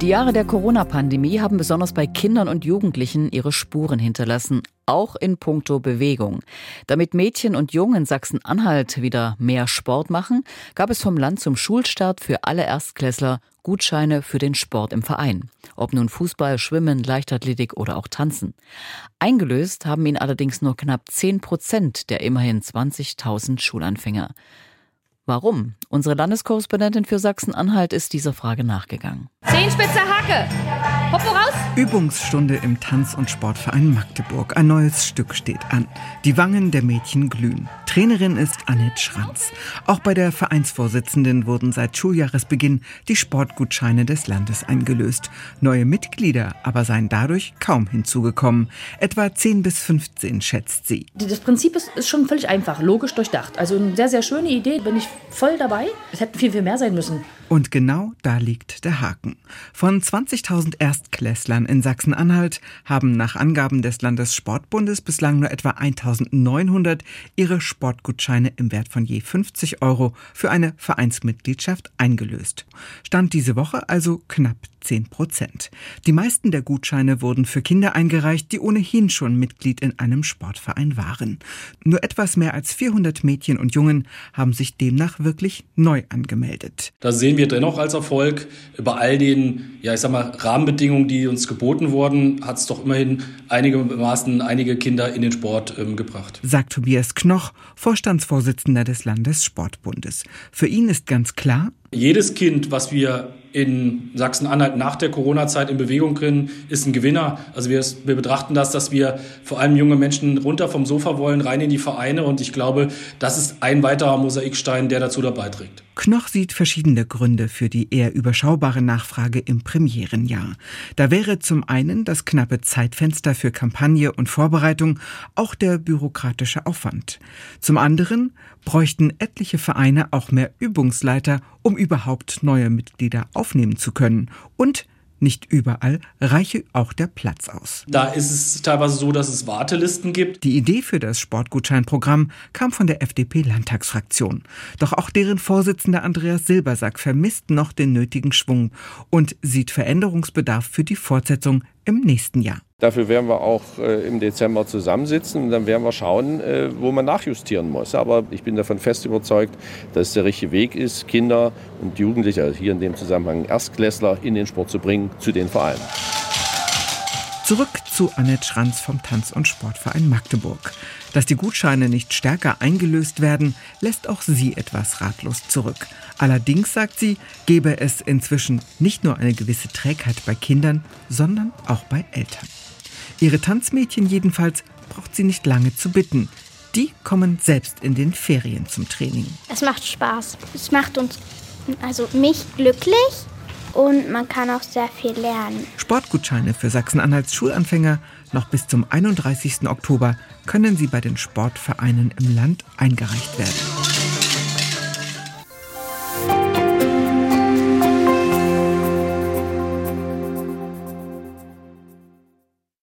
Die Jahre der Corona-Pandemie haben besonders bei Kindern und Jugendlichen ihre Spuren hinterlassen, auch in puncto Bewegung. Damit Mädchen und Jungen Sachsen-Anhalt wieder mehr Sport machen, gab es vom Land zum Schulstart für alle Erstklässler Gutscheine für den Sport im Verein. Ob nun Fußball, Schwimmen, Leichtathletik oder auch Tanzen. Eingelöst haben ihn allerdings nur knapp 10 Prozent der immerhin 20.000 Schulanfänger. Warum? Unsere Landeskorrespondentin für Sachsen-Anhalt ist dieser Frage nachgegangen. Zehenspitze Hacke. Hopp voraus. Übungsstunde im Tanz- und Sportverein Magdeburg. Ein neues Stück steht an. Die Wangen der Mädchen glühen. Trainerin ist Annette Schranz. Auch bei der Vereinsvorsitzenden wurden seit Schuljahresbeginn die Sportgutscheine des Landes eingelöst. Neue Mitglieder aber seien dadurch kaum hinzugekommen. Etwa 10 bis 15 schätzt sie. Das Prinzip ist, ist schon völlig einfach, logisch durchdacht. Also eine sehr, sehr schöne Idee, bin ich voll dabei. Es hätten viel, viel mehr sein müssen. Und genau da liegt der Haken. Von 20.000 Erstklässlern in Sachsen-Anhalt haben nach Angaben des Landessportbundes bislang nur etwa 1.900 ihre Sportgutscheine im Wert von je 50 Euro für eine Vereinsmitgliedschaft eingelöst. Stand diese Woche also knapp 10 Prozent. Die meisten der Gutscheine wurden für Kinder eingereicht, die ohnehin schon Mitglied in einem Sportverein waren. Nur etwas mehr als 400 Mädchen und Jungen haben sich demnach wirklich neu angemeldet. Da sehen wir dennoch als Erfolg. Bei all den, ja, ich sag mal, Rahmenbedingungen, die uns geboten wurden, hat es doch immerhin einigermaßen einige Kinder in den Sport ähm, gebracht. Sagt Tobias Knoch, Vorstandsvorsitzender des Landessportbundes. Für ihn ist ganz klar, jedes Kind, was wir in Sachsen-Anhalt nach der Corona-Zeit in Bewegung bringen, ist ein Gewinner. Also wir, wir, betrachten das, dass wir vor allem junge Menschen runter vom Sofa wollen, rein in die Vereine. Und ich glaube, das ist ein weiterer Mosaikstein, der dazu dabei trägt. Knoch sieht verschiedene Gründe für die eher überschaubare Nachfrage im Premierenjahr. Da wäre zum einen das knappe Zeitfenster für Kampagne und Vorbereitung, auch der bürokratische Aufwand. Zum anderen bräuchten etliche Vereine auch mehr Übungsleiter, um überhaupt neue Mitglieder aufnehmen zu können. Und nicht überall reiche auch der Platz aus. Da ist es teilweise so, dass es Wartelisten gibt. Die Idee für das Sportgutscheinprogramm kam von der FDP-Landtagsfraktion. Doch auch deren Vorsitzender Andreas Silbersack vermisst noch den nötigen Schwung und sieht Veränderungsbedarf für die Fortsetzung im nächsten Jahr. Dafür werden wir auch äh, im Dezember zusammensitzen und dann werden wir schauen, äh, wo man nachjustieren muss. Aber ich bin davon fest überzeugt, dass es der richtige Weg ist, Kinder und Jugendliche, also hier in dem Zusammenhang Erstklässler, in den Sport zu bringen, zu den Vereinen. Zurück zu Annette Schranz vom Tanz- und Sportverein Magdeburg. Dass die Gutscheine nicht stärker eingelöst werden, lässt auch sie etwas ratlos zurück. Allerdings, sagt sie, gebe es inzwischen nicht nur eine gewisse Trägheit bei Kindern, sondern auch bei Eltern. Ihre Tanzmädchen jedenfalls braucht sie nicht lange zu bitten. Die kommen selbst in den Ferien zum Training. Es macht Spaß. Es macht uns, also mich glücklich und man kann auch sehr viel lernen. Sportgutscheine für Sachsen-Anhalts Schulanfänger noch bis zum 31. Oktober können sie bei den Sportvereinen im Land eingereicht werden.